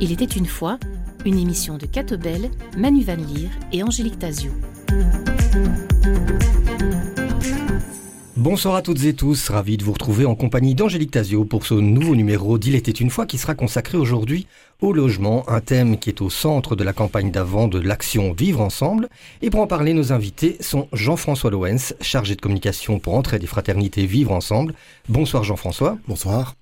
Il était une fois une émission de Catobel, Manu Van Leer et Angélique Tazio. Bonsoir à toutes et tous, ravi de vous retrouver en compagnie d'Angélique Tazio pour ce nouveau numéro d'Il était une fois qui sera consacré aujourd'hui au logement, un thème qui est au centre de la campagne d'avant de l'action Vivre ensemble. Et pour en parler, nos invités sont Jean-François Loens, chargé de communication pour Entraide et Fraternité Vivre ensemble. Bonsoir Jean-François. Bonsoir.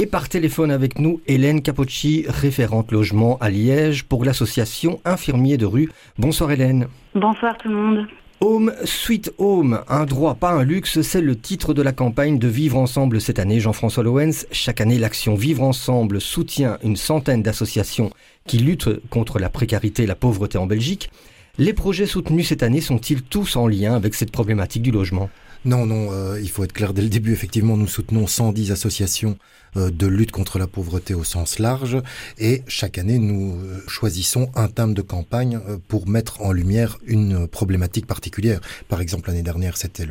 Et par téléphone avec nous, Hélène Capocci, référente logement à Liège pour l'association Infirmiers de rue. Bonsoir Hélène. Bonsoir tout le monde. Home Sweet Home, un droit, pas un luxe, c'est le titre de la campagne de Vivre Ensemble cette année. Jean-François Loens, chaque année, l'action Vivre Ensemble soutient une centaine d'associations qui luttent contre la précarité et la pauvreté en Belgique. Les projets soutenus cette année sont-ils tous en lien avec cette problématique du logement? Non, non, euh, il faut être clair dès le début. Effectivement, nous soutenons 110 associations euh, de lutte contre la pauvreté au sens large et chaque année, nous euh, choisissons un thème de campagne pour mettre en lumière une problématique particulière. Par exemple, l'année dernière, c'était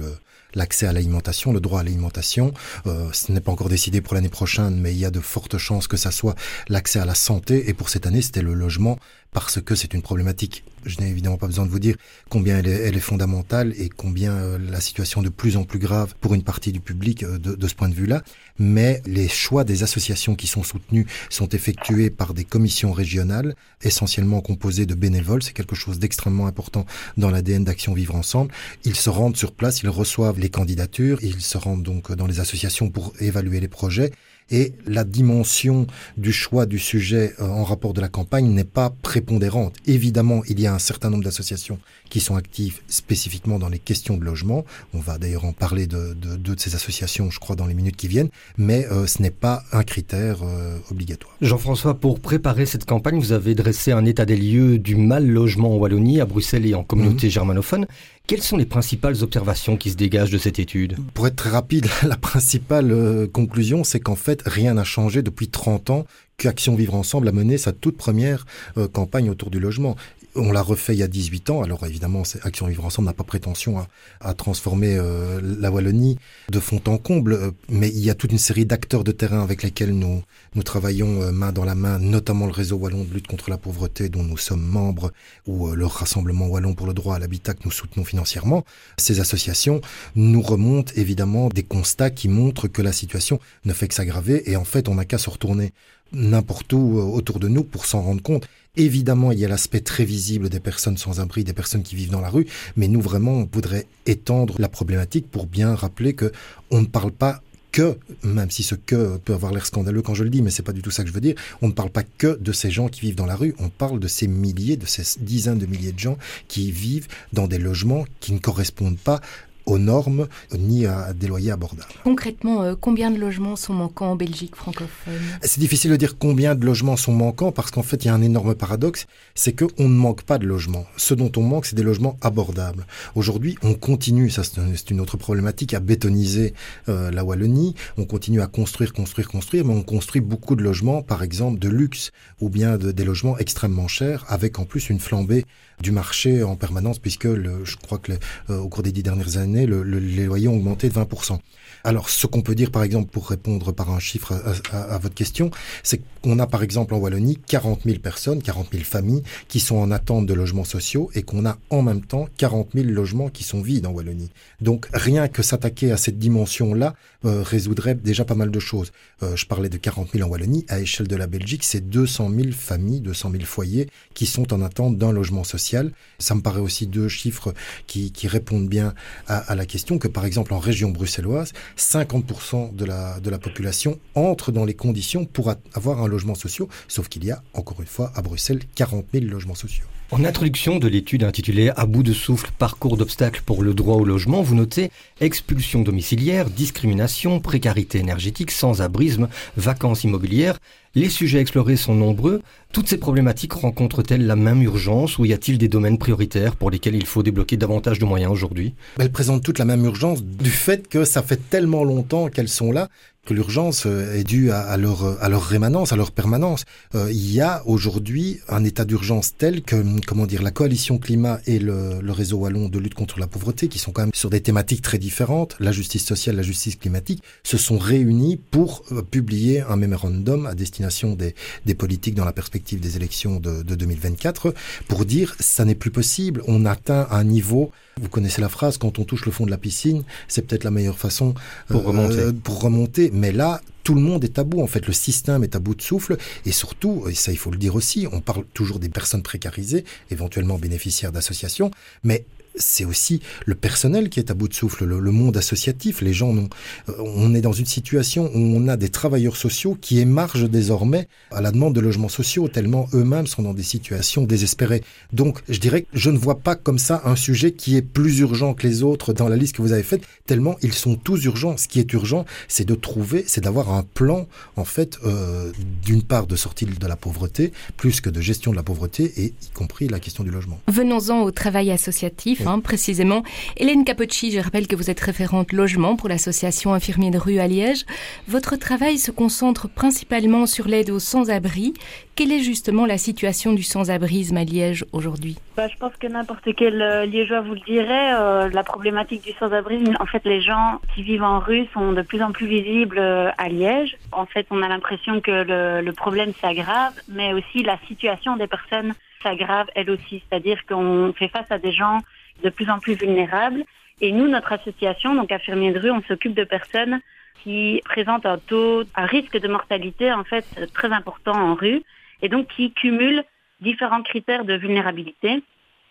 l'accès à l'alimentation, le droit à l'alimentation. ce n'est pas encore décidé pour l'année prochaine, mais il y a de fortes chances que ça soit l'accès à la santé. Et pour cette année, c'était le logement parce que c'est une problématique. Je n'ai évidemment pas besoin de vous dire combien elle est, fondamentale et combien euh, la situation de plus en plus grave pour une partie du public euh, de, ce point de vue-là. Mais les choix des associations qui sont soutenues sont effectués par des commissions régionales, essentiellement composées de bénévoles. C'est quelque chose d'extrêmement important dans l'ADN d'Action Vivre Ensemble. Ils se rendent sur place, ils reçoivent les candidatures, ils se rendent donc dans les associations pour évaluer les projets et la dimension du choix du sujet euh, en rapport de la campagne n'est pas prépondérante. Évidemment, il y a un certain nombre d'associations qui sont actives spécifiquement dans les questions de logement. On va d'ailleurs en parler de deux de, ces associations, je crois, dans les minutes qui viennent, mais euh, ce n'est pas un critère euh, obligatoire. Jean-François, pour préparer cette campagne, vous avez dressé un état des lieux du mal logement en Wallonie, à Bruxelles et en communauté mhm. germanophone. Quelles sont les principales observations qui se dégagent de cette étude Pour être très rapide, la principale conclusion, c'est qu'en fait, rien n'a changé depuis 30 ans qu'Action Vivre Ensemble a mené sa toute première euh, campagne autour du logement on l'a refait il y a 18 ans. Alors évidemment, Action Vivre Ensemble n'a pas prétention à, transformer euh, la Wallonie de fond en comble, euh, mais il y a toute une série d'acteurs de terrain avec lesquels nous, nous travaillons euh, main dans la main, notamment le réseau wallon de lutte contre la pauvreté dont nous sommes membres, ou le Rassemblement wallon pour le droit à l'habitat que nous soutenons financièrement. Ces associations nous remontent évidemment des constats qui montrent que la situation ne fait que s'aggraver et en fait on n'a qu'à se retourner n'importe où autour de nous pour s'en rendre compte. Évidemment, il y a l'aspect très visible des personnes sans abri, des personnes qui vivent dans la rue, mais nous vraiment, on voudrait étendre la problématique pour bien rappeler que on ne parle pas que, même si ce que peut avoir l'air scandaleux quand je le dis, mais c'est pas du tout ça que je veux dire, on ne parle pas que de ces gens qui vivent dans la rue, on parle de ces milliers, de ces dizaines de milliers de gens qui vivent dans des logements qui ne correspondent pas aux normes ni à des loyers abordables. Concrètement, euh, combien de logements sont manquants en Belgique francophone? C'est difficile de dire combien de logements sont manquants parce qu'en fait, il y a un énorme paradoxe, c'est qu'on ne manque pas de logements. Ce dont on manque, c'est des logements abordables. Aujourd'hui, on continue, ça c'est une autre problématique, à bétoniser euh, la Wallonie. On continue à construire, construire, construire, mais on construit beaucoup de logements, par exemple de luxe, ou bien de, des logements extrêmement chers, avec en plus une flambée du marché en permanence, puisque le, je crois que euh, au cours des dix dernières années, le, les loyers ont augmenté de 20%. Alors, ce qu'on peut dire, par exemple, pour répondre par un chiffre à, votre question, c'est qu'on a, par exemple, en Wallonie, 40 000 personnes, 40 000 familles qui sont en attente de logements sociaux et qu'on a en même temps 40 000 logements qui sont vides en Wallonie. Donc, rien que s'attaquer à cette dimension-là euh, résoudrait déjà pas mal de choses. Euh, je parlais de 40 000 en Wallonie. À échelle de la Belgique, c'est 200 000 familles, 200 000 foyers qui sont en attente d'un logement social. Ça me paraît aussi deux chiffres qui, répondent bien à, à la question que, par exemple, en région bruxelloise, 50% de la, de la population entre dans les conditions pour avoir un logement social, sauf qu'il y a, encore une fois, à Bruxelles, 40 000 logements sociaux. En introduction de l'étude intitulée À bout de souffle, parcours d'obstacles pour le droit au logement, vous notez expulsion domiciliaire, discrimination, précarité énergétique, sans-abrisme, vacances immobilières. Les sujets explorés sont nombreux. Toutes ces problématiques rencontrent-elles la même urgence ou y a-t-il des domaines prioritaires pour lesquels il faut débloquer davantage de moyens aujourd'hui? Elles présentent toutes la même urgence du fait que ça fait tellement longtemps qu'elles sont là que l'urgence euh, est due à, leur, à leur rémanence, à leur permanence. Euh, il y a aujourd'hui un état d'urgence tel que, comment dire, la coalition climat et le, le, réseau wallon de lutte contre la pauvreté, qui sont quand même sur des thématiques très différentes, la justice sociale, la justice climatique, se sont réunis pour euh, publier un mémorandum à destination des, des politiques dans la perspective des élections de, de 2024 pour dire ça n'est plus possible, on atteint un niveau vous connaissez la phrase, quand on touche le fond de la piscine, c'est peut-être la meilleure façon pour, remonter. Euh, pour remonter. Mais là, tout le monde est à bout. En fait, le système est à bout de souffle. Et surtout, et ça il faut le dire aussi, on parle toujours des personnes précarisées, éventuellement bénéficiaires d'associations, mais c'est aussi le personnel qui est à bout de souffle, le, monde associatif. Les gens, euh, on est dans une situation où on a des travailleurs sociaux qui émargent désormais à la demande de logements sociaux, tellement eux-mêmes sont dans des situations désespérées. Donc, je dirais que je ne vois pas comme ça un sujet qui est plus urgent que les autres dans la liste que vous avez faite, tellement ils sont tous urgents. Ce qui est urgent, c'est de trouver, c'est d'avoir un plan, en fait, euh, d'une part de sortie de la pauvreté, plus que de gestion de la pauvreté, et y compris la question du logement. Venons-en au travail associatif Précisément. Hélène Capocci, je rappelle que vous êtes référente logement pour l'association Infirmiers de rue à Liège. Votre travail se concentre principalement sur l'aide aux sans-abri. Quelle est justement la situation du sans-abrisme à Liège aujourd'hui? Bah, Je pense que n'importe quel euh, Liégeois vous le dirait. Euh, la problématique du sans-abrisme, en fait, les gens qui vivent en rue sont de plus en plus visibles euh, à Liège. En fait, on a l'impression que le problème s'aggrave, mais aussi la situation des personnes s'aggrave elle aussi. C'est-à-dire qu'on fait face à des gens de plus en plus vulnérables. Et nous, notre association, donc Infirmiers de rue, on s'occupe de personnes qui présentent un taux, un risque de mortalité en fait très important en rue et donc qui cumulent différents critères de vulnérabilité.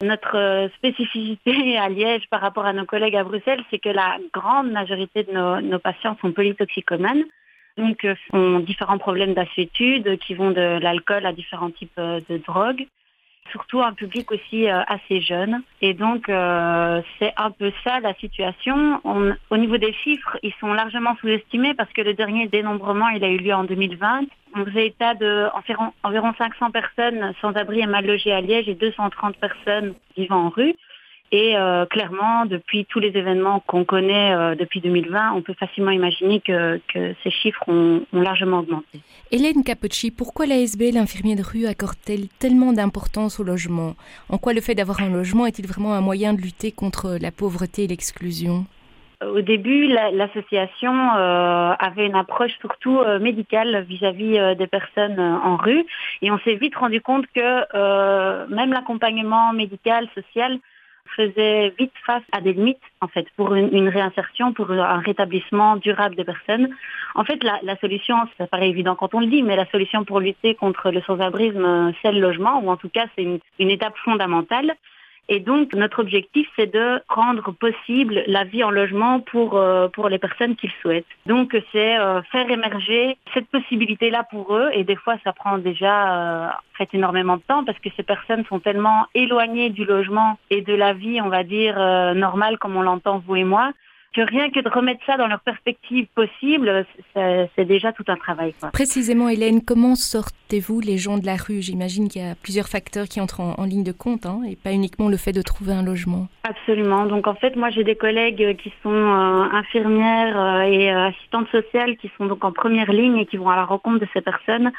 Notre euh, spécificité à Liège par rapport à nos collègues à Bruxelles, c'est que la grande majorité de nos, nos patients sont polytoxicomanes, donc euh, ont différents problèmes d'assuétude qui vont de l'alcool à différents types euh, de drogues surtout un public aussi euh, assez jeune. Et donc, euh, c'est un peu ça la situation. On, au niveau des chiffres, ils sont largement sous-estimés parce que le dernier dénombrement, il a eu lieu en 2020. On faisait état de environ 500 personnes sans abri et mal logées à Liège et 230 personnes vivant en rue. Et euh, clairement, depuis tous les événements qu'on connaît euh, depuis 2020, on peut facilement imaginer que, que ces chiffres ont, ont, largement augmenté. Hélène Capocci, pourquoi l'ASB, l'infirmier de rue, accorde-t-elle tellement d'importance au logement? En quoi le fait d'avoir un logement est-il vraiment un moyen de lutter contre la pauvreté et l'exclusion? Au début, l'association euh, avait une approche surtout euh, médicale vis-à-vis -vis, euh, des personnes en rue. Et on s'est vite rendu compte que même l'accompagnement médical, social faisait vite face à des limites, en fait, pour une, réinsertion, pour un rétablissement durable des personnes. En fait, la, solution, ça paraît évident quand on le dit, mais la solution pour lutter contre le sans-abrisme, c'est le logement, ou en tout cas, c'est une étape fondamentale. Et donc, notre objectif, c'est de rendre possible la vie en logement pour, euh, pour les personnes qui le souhaitent. Donc, c'est euh, faire émerger cette possibilité-là pour eux. Et des fois, ça prend déjà euh, fait énormément de temps parce que ces personnes sont tellement éloignées du logement et de la vie, on va dire, euh, normale comme on l'entend vous et moi, que rien que de remettre ça dans leur perspective possible, c'est déjà tout un travail. Quoi. Précisément, Hélène, comment sortez-vous les gens de la rue? J'imagine qu'il y a plusieurs facteurs qui entrent en, en ligne de compte, hein, et pas uniquement le fait de trouver un logement. Absolument. Donc en fait, moi j'ai des collègues qui sont euh, infirmières euh, et euh, assistantes sociales qui sont donc en première ligne et qui vont à la rencontre de ces personnes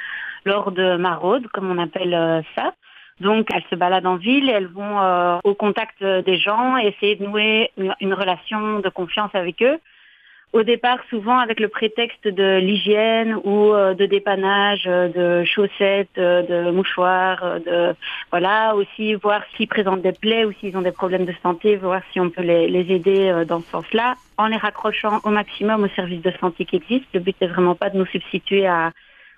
lors de maraudes, comme on appelle euh, ça. Donc, elles se baladent en ville, elles vont euh, au contact des gens, essayer de nouer une, relation de confiance avec eux. Au départ, souvent avec le prétexte de l'hygiène ou euh, de dépannage, de chaussettes, de mouchoirs, de voilà, aussi voir s'ils présentent des plaies ou s'ils ont des problèmes de santé, voir si on peut les, les aider euh, dans ce sens-là, en les raccrochant au maximum aux services de santé qui existent. Le but n'est vraiment pas de nous substituer à,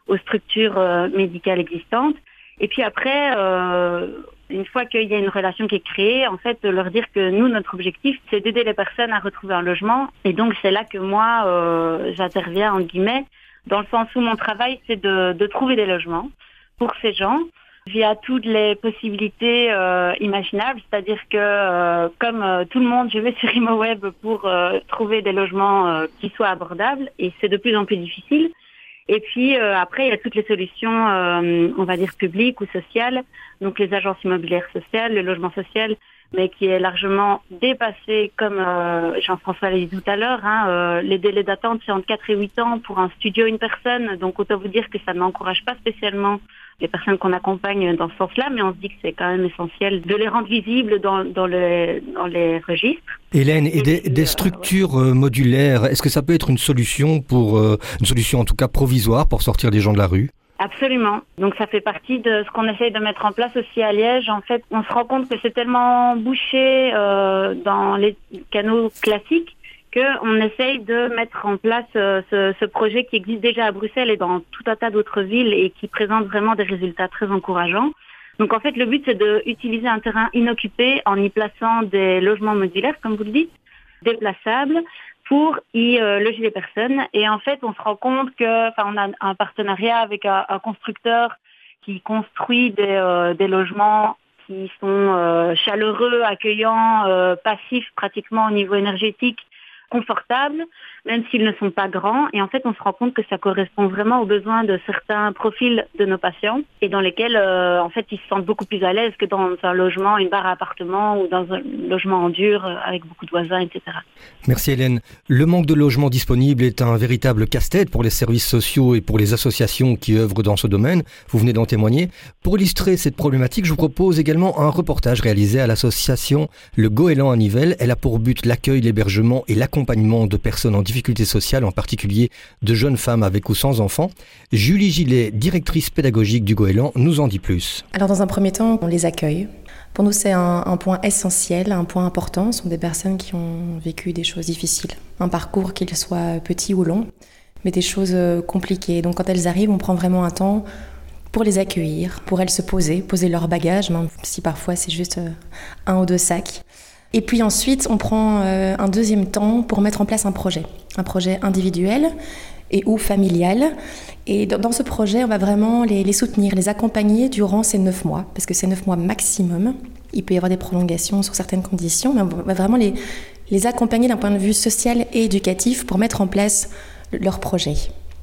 aux structures euh, médicales existantes. Et puis après, euh, une fois qu'il y a une relation qui est créée, en fait, leur dire que nous, notre objectif, c'est d'aider les personnes à retrouver un logement. Et donc, c'est là que moi, euh, j'interviens, en guillemets, dans le sens où mon travail, c'est de, de, trouver des logements pour ces gens via toutes les possibilités euh, imaginables. C'est-à-dire que, euh, comme euh, tout le monde, je vais sur ImoWeb pour euh, trouver des logements qui soient abordables. Et c'est de plus en plus difficile. Et puis euh, après, il y a toutes les solutions, euh, on va dire publiques ou sociales, donc les agences immobilières sociales, le logement social, mais qui est largement dépassé, comme euh, Jean-François l'a dit tout à l'heure. Hein, euh, les délais d'attente, c'est entre 4 et 8 ans pour un studio, une personne. Donc autant vous dire que ça n'encourage pas spécialement les personnes qu'on accompagne dans ce sens-là, mais on se dit que c'est quand même essentiel de les rendre visibles dans, dans, le, dans les registres. Hélène, et des, des structures euh, modulaires, est-ce que ça peut être une solution pour, une solution en tout cas provisoire pour sortir des gens de la rue? Absolument. Donc ça fait partie de ce qu'on essaye de mettre en place aussi à Liège. En fait, on se rend compte que c'est tellement bouché euh, dans les canaux classiques qu'on essaye de mettre en place euh, ce, ce, projet qui existe déjà à Bruxelles et dans tout un tas d'autres villes et qui présente vraiment des résultats très encourageants. Donc en fait, le but c'est d'utiliser un terrain inoccupé en y plaçant des logements modulaires, comme vous le dites, déplaçables, pour y euh, loger les personnes. Et en fait, on se rend compte que, enfin, on a un partenariat avec un, constructeur qui construit des, euh, des, logements qui sont euh, chaleureux, accueillants, passifs pratiquement au niveau énergétique, confortables même s'ils ne sont pas grands. Et en fait, on se rend compte que ça correspond vraiment aux besoins de certains profils de nos patients et dans lesquels, euh, en fait, ils se sentent beaucoup plus à l'aise que dans un logement, une barre à appartement ou dans un logement en dur euh, avec beaucoup de voisins, etc. Merci Hélène. Le manque de logements disponibles est un véritable casse-tête pour les services sociaux et pour les associations qui œuvrent dans ce domaine. Vous venez d'en témoigner. Pour illustrer cette problématique, je vous propose également un reportage réalisé à l'association Le Goéland à Nivelles. Elle a pour but l'accueil, l'hébergement et l'accompagnement de personnes en difficulté difficultés sociales, en particulier de jeunes femmes avec ou sans enfants. Julie Gillet, directrice pédagogique du Goéland, nous en dit plus. Alors dans un premier temps, on les accueille. Pour nous, c'est un, point essentiel, un point important. Ce sont des personnes qui ont vécu des choses difficiles, un parcours qu'il soit petit ou long, mais des choses euh, compliquées. Donc quand elles arrivent, on prend vraiment un temps pour les accueillir, pour elles se poser, poser leur bagage, même si parfois c'est juste euh, un ou deux sacs. Et puis ensuite, on prend euh, un deuxième temps pour mettre en place un projet, un projet individuel et ou familial. Et dans, ce projet, on va vraiment les, soutenir, les accompagner durant ces neuf mois, parce que c'est neuf mois maximum. Il peut y avoir des prolongations sur certaines conditions, mais on va vraiment les, les accompagner d'un point de vue social et éducatif pour mettre en place leur projet.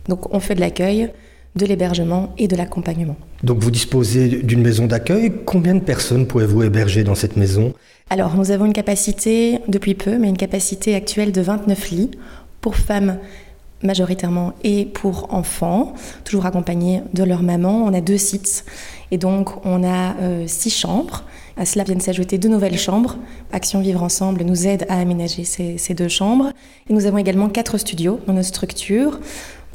Donc on fait de l'accueil, de l'hébergement et de l'accompagnement. Donc vous disposez d'une maison d'accueil. Combien de personnes pouvez-vous héberger dans cette maison? Alors nous avons une capacité, depuis peu, mais une capacité actuelle de 29 lits pour femmes majoritairement et pour enfants, toujours accompagnés de leur maman. On a deux sites et donc on a euh, six chambres. À cela viennent s'ajouter deux nouvelles chambres. Action Vivre Ensemble nous aide à aménager ces, ces deux chambres. Et nous avons également quatre studios dans nos structures.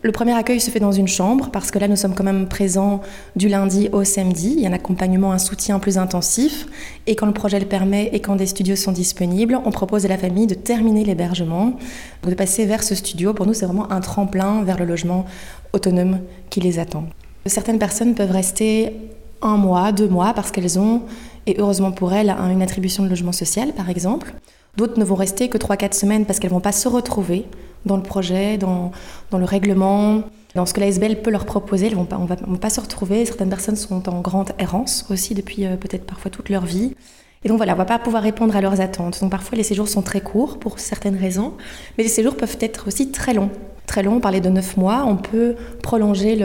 Le premier accueil se fait dans une chambre parce que là, nous sommes quand même présents du lundi au samedi. Il y a un accompagnement, un soutien plus intensif. Et quand le projet le permet et quand des studios sont disponibles, on propose à la famille de terminer l'hébergement, de passer vers ce studio. Pour nous, c'est vraiment un tremplin vers le logement autonome qui les attend. Certaines personnes peuvent rester un mois, deux mois parce qu'elles ont, et heureusement pour elles, une attribution de logement social, par exemple. D'autres ne vont rester que 3-4 semaines parce qu'elles ne vont pas se retrouver dans le projet, dans, dans le règlement, dans ce que la SBL peut leur proposer. Elles vont pas, on ne va, pas se retrouver. Certaines personnes sont en grande errance aussi depuis euh, peut-être parfois toute leur vie. Et donc voilà, on ne va pas pouvoir répondre à leurs attentes. Donc parfois les séjours sont très courts pour certaines raisons, mais les séjours peuvent être aussi très longs très long, on parlait de 9 mois, on peut prolonger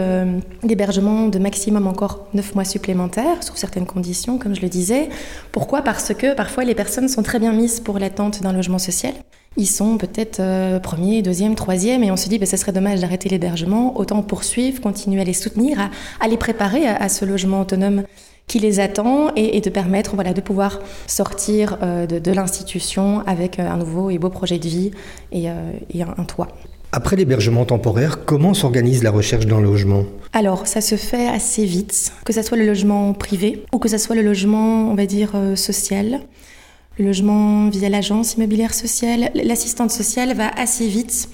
l'hébergement de maximum encore 9 mois supplémentaires, sous certaines conditions, comme je le disais. Pourquoi? Parce que parfois les personnes sont très bien mises pour l'attente d'un logement social. Ils sont peut-être euh, premier, deuxième, troisième, et on se dit que ben, ce serait dommage d'arrêter l'hébergement, autant poursuivre, continuer à les soutenir, à, les préparer à, ce logement autonome qui les attend et, de permettre voilà, de pouvoir sortir euh, de, l'institution avec euh, un nouveau et beau projet de vie et, un toit. Après l'hébergement temporaire, comment s'organise la recherche d'un logement? Alors, ça se fait assez vite, que ce soit le logement privé ou que ce soit le logement, on va dire, euh, social. Le logement via l'agence immobilière sociale. L'assistante sociale va assez vite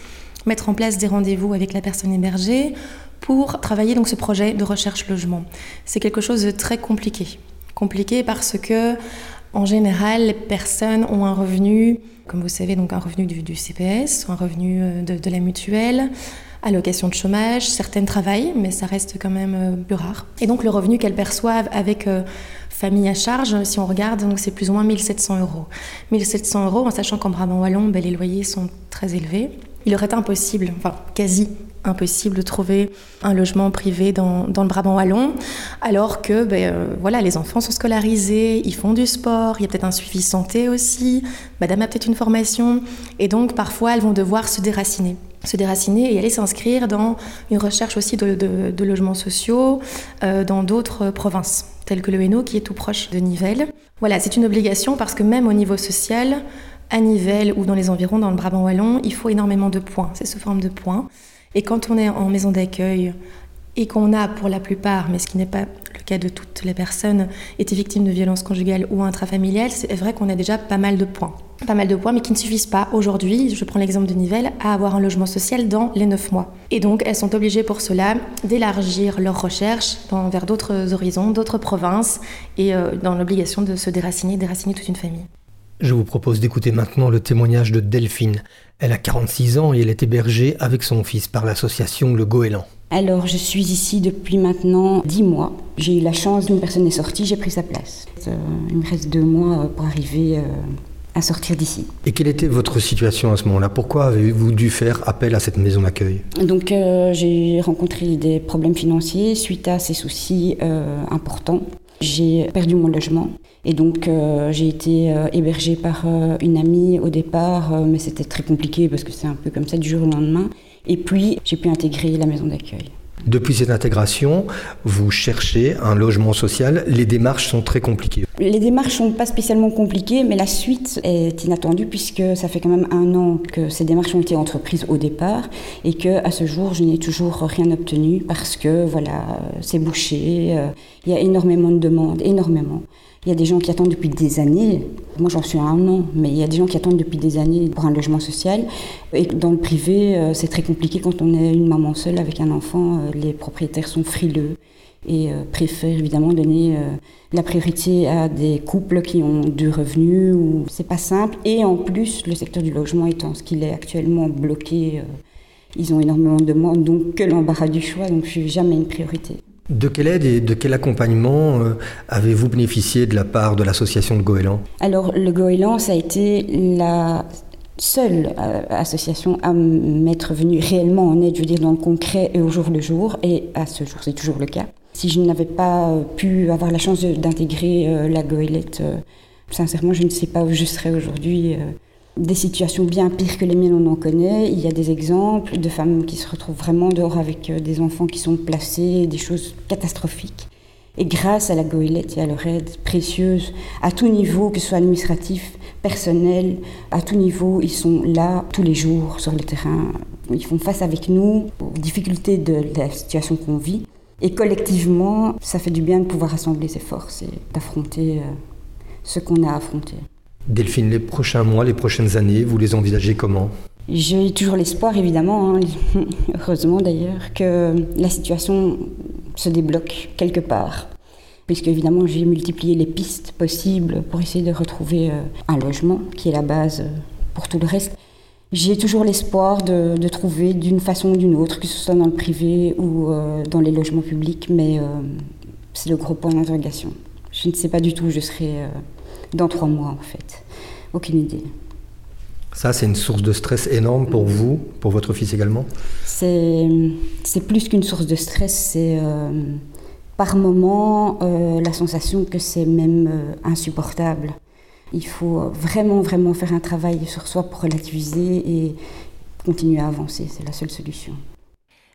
mettre en place des rendez-vous avec la personne hébergée pour travailler donc ce projet de recherche logement. C'est quelque chose de très compliqué. Compliqué parce que en général, les personnes ont un revenu, comme vous savez, donc un revenu du, CPS, un revenu euh, de, la mutuelle, allocation de chômage, certaines travaillent, mais ça reste quand même euh, plus rare. Et donc le revenu qu'elles perçoivent avec euh, famille à charge, si on regarde, c'est plus ou moins 1700 euros. 1700 euros, en sachant qu'en Brabant Wallon, ben, les loyers sont très élevés. Il aurait été impossible, enfin quasi impossible de trouver un logement privé dans, le Brabant wallon, alors que ben, euh, voilà, les enfants sont scolarisés, ils font du sport, il y a peut-être un suivi santé aussi, madame a peut-être une formation, et donc parfois elles vont devoir se déraciner se déraciner et aller s'inscrire dans une recherche aussi de, logements sociaux euh, dans d'autres provinces, telles que le Hainaut qui est tout proche de Nivelles. Voilà, c'est une obligation parce que même au niveau social, à Nivelles ou dans les environs, dans le Brabant wallon, il faut énormément de points. C'est sous forme de points. Et quand on est en maison d'accueil et qu'on a pour la plupart, mais ce qui n'est pas le cas de toutes les personnes, été victime de violences conjugales ou intrafamiliales, c'est vrai qu'on a déjà pas mal de points. Pas mal de points, mais qui ne suffisent pas aujourd'hui, je prends l'exemple de Nivelles, à avoir un logement social dans les 9 mois. Et donc, elles sont obligées pour cela d'élargir leurs recherches vers d'autres horizons, d'autres provinces, et euh, dans l'obligation de se déraciner, déraciner toute une famille. Je vous propose d'écouter maintenant le témoignage de Delphine. Elle a 46 ans et elle est hébergée avec son fils par l'association Le Goéland. Alors, je suis ici depuis maintenant 10 mois. J'ai eu la chance, d'une personne est sortie, j'ai pris sa place. Euh, il me reste deux mois euh, pour arriver euh, à sortir d'ici. Et quelle était votre situation à ce moment-là? Pourquoi avez-vous dû faire appel à cette maison d'accueil? Donc, j'ai rencontré des problèmes financiers suite à ces soucis importants. J'ai perdu mon logement et donc euh, j'ai été euh, hébergée par euh, une amie au départ, mais c'était très compliqué parce que c'est un peu comme ça du jour au lendemain. Et puis j'ai pu intégrer la maison d'accueil. Depuis cette intégration, vous cherchez un logement social. Les démarches sont très compliquées. Les démarches sont pas spécialement compliquées, mais la suite est inattendue puisque ça fait quand même un an que ces démarches ont été entreprises au départ et que à ce jour je n'ai toujours rien obtenu parce que voilà c'est bouché. Il y a énormément de demandes, énormément. Il y a des gens qui attendent depuis des années. Moi, j'en suis à un an, mais il y a des gens qui attendent depuis des années pour un logement social. Et dans le privé, euh, c'est très compliqué quand on est une maman seule avec un enfant. Euh, les propriétaires sont frileux et euh, préfèrent évidemment donner la priorité à des couples qui ont du revenu ou c'est pas simple. Et en plus, le secteur du logement étant ce qu'il est actuellement bloqué, ils ont énormément de demandes, donc que l'embarras du choix, donc je suis jamais une priorité. De quelle aide et de quel accompagnement euh, avez-vous bénéficié de la part de l'association de Goéland Alors, le Goéland, ça a été la seule euh, association à m'être venue réellement en aide, je veux dire, dans le concret et au jour le jour. Et à ce jour, c'est toujours le cas. Si je n'avais pas euh, pu avoir la chance d'intégrer la Goélette, sincèrement, je ne sais pas où je serais aujourd'hui des situations bien pires que les miennes, on en connaît. Il y a des exemples de femmes qui se retrouvent vraiment dehors avec euh, des enfants qui sont placés, des choses catastrophiques. Et grâce à la goélette et à leur aide précieuse, à tout niveau, que ce soit administratif, personnel, à tout niveau, ils sont là tous les jours sur le terrain. Ils font face avec nous aux difficultés de la situation qu'on vit. Et collectivement, ça fait du bien de pouvoir rassembler ses forces et d'affronter euh, ce qu'on a affronté. Delphine, les prochains mois, les prochaines années, vous les envisagez comment? J'ai toujours l'espoir, évidemment, hein, heureusement d'ailleurs, que la situation se débloque quelque part. Puisque évidemment, j'ai multiplié les pistes possibles pour essayer de retrouver euh, un logement, qui est la base euh, pour tout le reste. J'ai toujours l'espoir de, trouver d'une façon ou d'une autre, que ce soit dans le privé ou euh, dans les logements publics, mais c'est le gros point d'interrogation. Je ne sais pas du tout où je serai dans trois mois en fait. Aucune idée. Ça, c'est une source de stress énorme pour vous, pour votre fils également C'est plus qu'une source de stress, c'est euh, par moment euh, la sensation que c'est même euh, insupportable. Il faut vraiment, vraiment faire un travail sur soi pour relativiser et continuer à avancer, c'est la seule solution.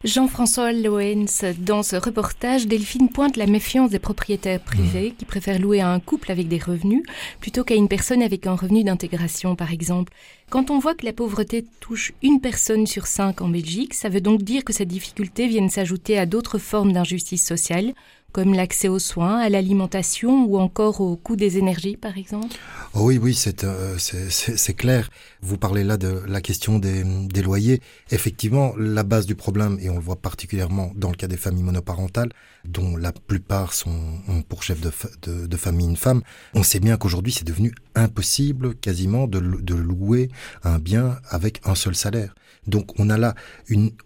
Jean-François Loens, dans ce reportage, Delphine pointe la méfiance des propriétaires privés mmh. qui préfèrent louer à un couple avec des revenus plutôt qu'à une personne avec un revenu d'intégration, par exemple. Quand on voit que la pauvreté touche une personne sur cinq en Belgique, ça veut donc dire que ces difficultés viennent s'ajouter à d'autres formes d'injustice sociale, comme l'accès aux soins, à l'alimentation ou encore au coût des énergies, par exemple? Oh Oui, oui, euh, c'est clair. Vous parlez là de la question des, des, loyers. Effectivement, la base du problème, et on le voit particulièrement dans le cas des familles monoparentales, dont la plupart sont pour chef de, de, de famille une femme, on sait bien qu'aujourd'hui c'est devenu impossible quasiment de, de louer un bien avec un seul salaire. Donc on a là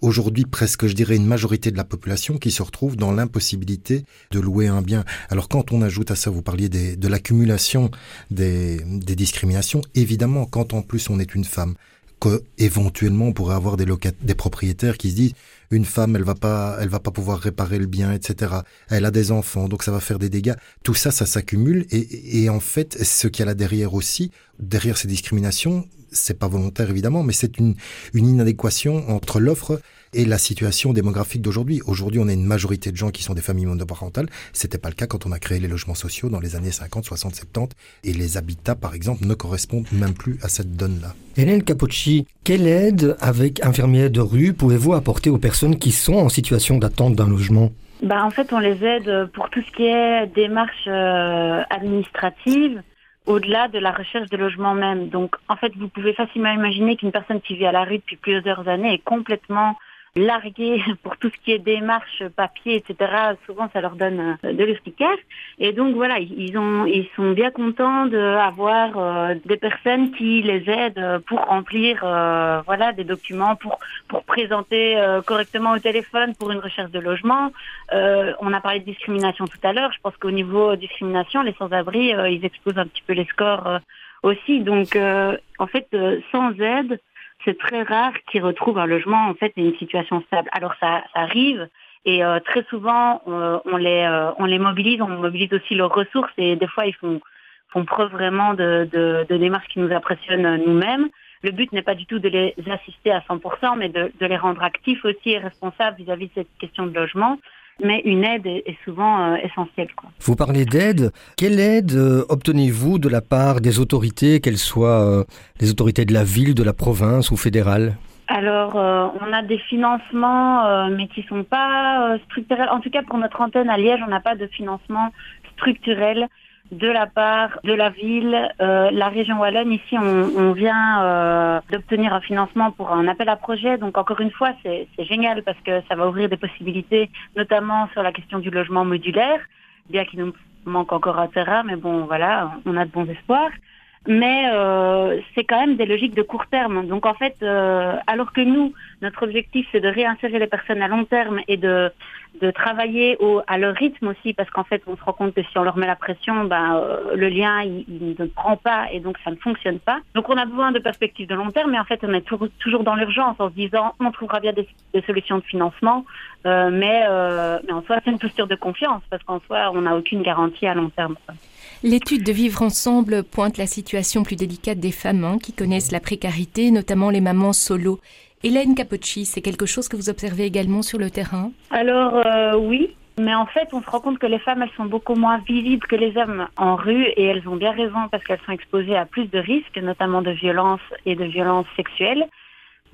aujourd'hui presque je dirais une majorité de la population qui se retrouve dans l'impossibilité de louer un bien. Alors quand on ajoute à ça, vous parliez des, de l'accumulation des, des discriminations, évidemment quand en plus on est une femme, qu'éventuellement on pourrait avoir des, des propriétaires qui se disent Une femme, elle va pas, elle va pas pouvoir réparer le bien, etc. Elle a des enfants, donc ça va faire des dégâts. Tout ça, ça s'accumule et, et en fait, ce qu'il y a là derrière aussi, derrière ces discriminations, c'est pas volontaire évidemment, mais c'est une, une inadéquation entre l'offre et la situation démographique d'aujourd'hui. Aujourd'hui, on a une majorité de gens qui sont des familles monoparentales. C'était pas le cas quand on a créé les logements sociaux dans les années 50, 60, 70. Et les habitats, par exemple, ne correspondent même plus à cette donne-là. Hélène Capocci, quelle aide avec infirmière de rue pouvez-vous apporter aux personnes qui sont en situation d'attente d'un logement? Bah, En fait, on les aide pour tout ce qui est démarche euh, administrative au-delà de la recherche de logement même. Donc, en fait, vous pouvez facilement imaginer qu'une personne qui vit à la rue depuis plusieurs années est complètement largués pour tout ce qui est démarche, papier, etc. Souvent, ça leur donne euh, de l'efficace. Et donc voilà, ils ont, ils sont bien contents d'avoir euh, des personnes qui les aident pour remplir, euh, voilà, des documents, pour pour présenter correctement au téléphone pour une recherche de logement. on a parlé de discrimination tout à l'heure. Je pense qu'au niveau discrimination, les sans-abri, ils explosent un petit peu les scores aussi. Donc, en fait, sans aide c'est très rare qu'ils retrouvent un logement en fait et une situation stable. Alors ça, arrive et euh, très souvent on, les euh, on les mobilise, on mobilise aussi leurs ressources et des fois ils font font preuve vraiment de, de, démarches qui nous impressionnent nous-mêmes. Le but n'est pas du tout de les assister à 100%, mais de, de les rendre actifs aussi et responsables vis-à-vis -vis de cette question de logement mais une aide est, souvent euh, essentielle. Quoi. Vous parlez d'aide. Quelle aide euh, obtenez-vous de la part des autorités, qu'elles soient euh, les autorités de la ville, de la province ou fédérale? Alors, on a des financements, mais qui sont pas structurels. En tout cas, pour notre antenne à Liège, on n'a pas de financement structurel de la part de la ville, euh, la région wallonne. Ici, on, vient euh, d'obtenir un financement pour un appel à projet. Donc, encore une fois, c'est génial parce que ça va ouvrir des possibilités, notamment sur la question du logement modulaire, bien qu'il nous manque encore un terrain, mais bon, voilà, on a de bons espoirs mais euh, c'est quand même des logiques de court terme. Donc en fait, euh, alors que nous, notre objectif c'est de réinsérer les personnes à long terme et de de travailler au, à leur rythme aussi, parce qu'en fait, on se rend compte que si on leur met la pression, ben, euh, le lien, il, ne prend pas et donc ça ne fonctionne pas. Donc on a besoin de perspectives de long terme, mais en fait, on est toujours dans l'urgence en se disant, on trouvera bien des, des solutions de financement, euh, mais, euh, mais en soi, c'est une posture de confiance, parce qu'en soi, on n'a aucune garantie à long terme. L'étude de Vivre ensemble pointe la situation plus délicate des femmes hein, qui connaissent la précarité, notamment les mamans solo. Hélène Capocci, c'est quelque chose que vous observez également sur le terrain? Alors euh, oui, mais en fait, on se rend compte que les femmes, elles sont beaucoup moins visibles que les hommes en rue et elles ont bien raison parce qu'elles sont exposées à plus de risques, notamment de violences et de violences sexuelles.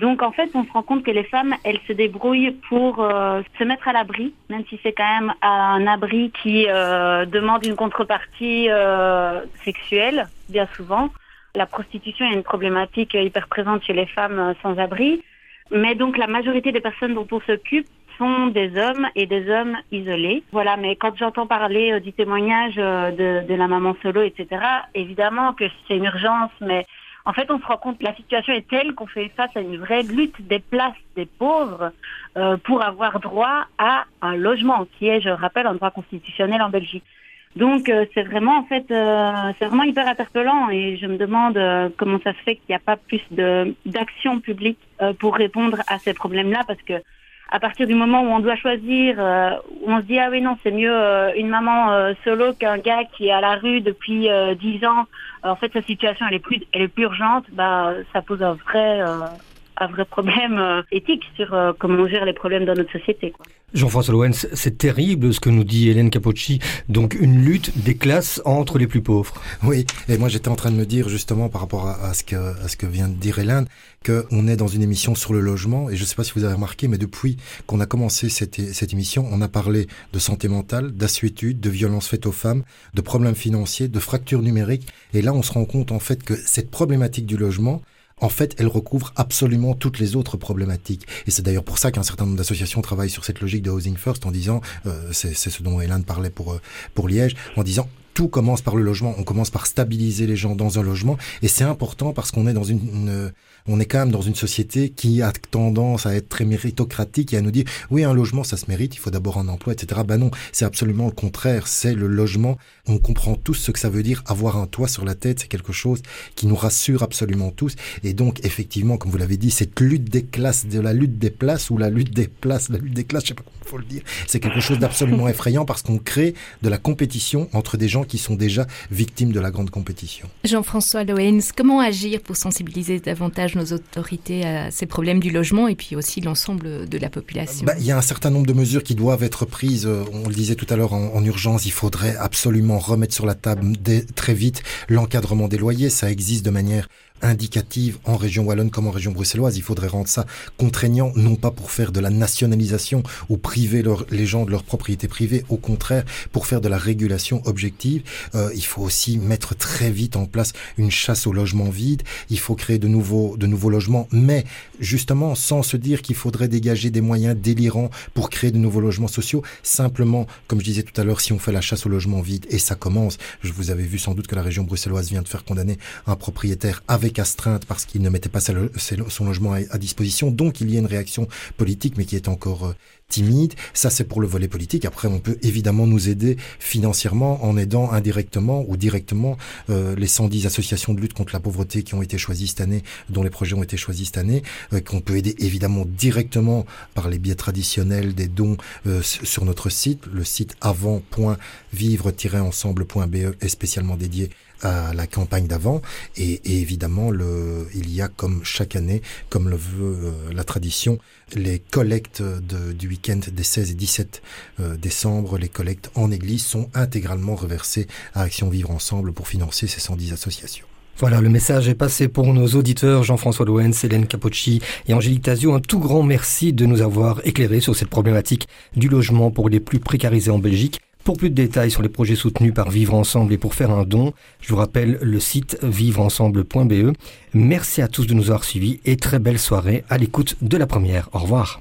Donc en fait, on se rend compte que les femmes, elles se débrouillent pour euh, se mettre à l'abri, même si c'est quand même un abri qui euh, demande une contrepartie euh, sexuelle, bien souvent. La prostitution est une problématique hyper présente chez les femmes sans abri. Mais donc la majorité des personnes dont on s'occupe sont des hommes et des hommes isolés. Voilà, mais quand j'entends parler du témoignage de, de la maman solo, etc., évidemment que c'est une urgence, mais en fait, on se rend compte que la situation est telle qu'on fait face à une vraie lutte des places des pauvres euh, pour avoir droit à un logement, qui est, je rappelle, un droit constitutionnel en Belgique. Donc euh, c'est vraiment en fait euh, c'est vraiment hyper interpellant et je me demande comment ça se fait qu'il n'y a pas plus de d'action publique pour répondre à ces problèmes-là parce que à partir du moment où on doit choisir, euh, où on se dit ah oui non c'est mieux euh, une maman euh, solo qu'un gars qui est à la rue depuis dix ans. en fait sa situation elle est plus elle est plus urgente. Bah ça pose un vrai un vrai problème éthique sur comment on gère les problèmes dans notre société. Quoi. Jean-François Loens, c'est terrible ce que nous dit Hélène Capocci. Donc une lutte des classes entre les plus pauvres. Oui, et moi j'étais en train de me dire justement par rapport à, ce, que, à ce que vient de dire Hélène, qu'on est dans une émission sur le logement, et je ne sais pas si vous avez remarqué, mais depuis qu'on a commencé cette, cette émission, on a parlé de santé mentale, d'assuétude, de violence faite aux femmes, de problèmes financiers, de fractures numériques, et là on se rend compte en fait que cette problématique du logement, en fait, elle recouvre absolument toutes les autres problématiques. Et c'est d'ailleurs pour ça qu'un certain nombre d'associations travaillent sur cette logique de housing first en disant, euh, c'est ce dont Hélène parlait pour, euh, pour Liège, en disant tout commence par le logement. On commence par stabiliser les gens dans un logement. Et c'est important parce qu'on est dans une, On est quand même dans une société qui a tendance à être très méritocratique et à nous dire oui un logement ça se mérite, il faut d'abord un emploi, etc. Ben non, c'est absolument le contraire. C'est le logement. On comprend tous ce que ça veut dire avoir un toit sur la tête. C'est quelque chose qui nous rassure absolument tous. Et donc effectivement, comme vous l'avez dit, cette lutte des classes, de la lutte des places ou la lutte des places, la lutte des classes, je sais pas comment il faut le dire, c'est quelque chose d'absolument effrayant parce qu'on crée de la compétition entre des gens qui sont déjà victimes de la grande compétition. Jean-François Loens, comment agir pour sensibiliser davantage nos autorités à ces problèmes du logement et puis aussi l'ensemble de la population? Bah, Il y a un certain nombre de mesures qui doivent être prises. Euh, on le disait tout à l'heure en, urgence, il faudrait absolument remettre sur la table très vite l'encadrement des loyers. Ça existe de manière indicative en région wallonne comme en région bruxelloise. Il faudrait rendre ça contraignant, non pas pour faire de la nationalisation ou priver les gens de leur propriété privée, au contraire, pour faire de la régulation objective. Euh, il faut aussi mettre très vite en place une chasse aux logements vides. Il faut créer de nouveaux, de nouveaux logements, mais justement sans se dire qu'il faudrait dégager des moyens délirants pour créer de nouveaux logements sociaux. Simplement, comme je disais tout à l'heure, si on fait la chasse aux logements vides, et ça commence, je vous avais vu sans doute que la région bruxelloise vient de faire condamner un propriétaire avec astreinte parce qu'il ne mettait pas son logement à, disposition. Donc il y a une réaction politique, mais qui est encore euh, timide. Ça, c'est pour le volet politique. Après, on peut évidemment nous aider financièrement en aidant indirectement ou directement euh, les 110 associations de lutte contre la pauvreté qui ont été choisies cette année, dont les projets ont été choisis cette année, euh, qu'on peut aider évidemment directement par les biais traditionnels des dons sur notre site. Le site avant.vivre-ensemble.be est spécialement dédié à la campagne d'avant. Et, évidemment, le, il y a comme chaque année, comme le veut euh, la tradition, les collectes de, du week-end des 16 et 17 euh, décembre, les collectes en église sont intégralement reversées à Action Vivre Ensemble pour financer ces 110 associations. Voilà, le message est passé pour nos auditeurs Jean-François Loens, Hélène Capocci et Angélique Tazio. Un tout grand merci de nous avoir éclairés sur cette problématique du logement pour les plus précarisés en Belgique. Pour plus de détails sur les projets soutenus par Vivre Ensemble et pour faire un don, je vous rappelle le site vivreensemble.be. Merci à tous de nous avoir suivis et très belle soirée à l'écoute de la première. Au revoir.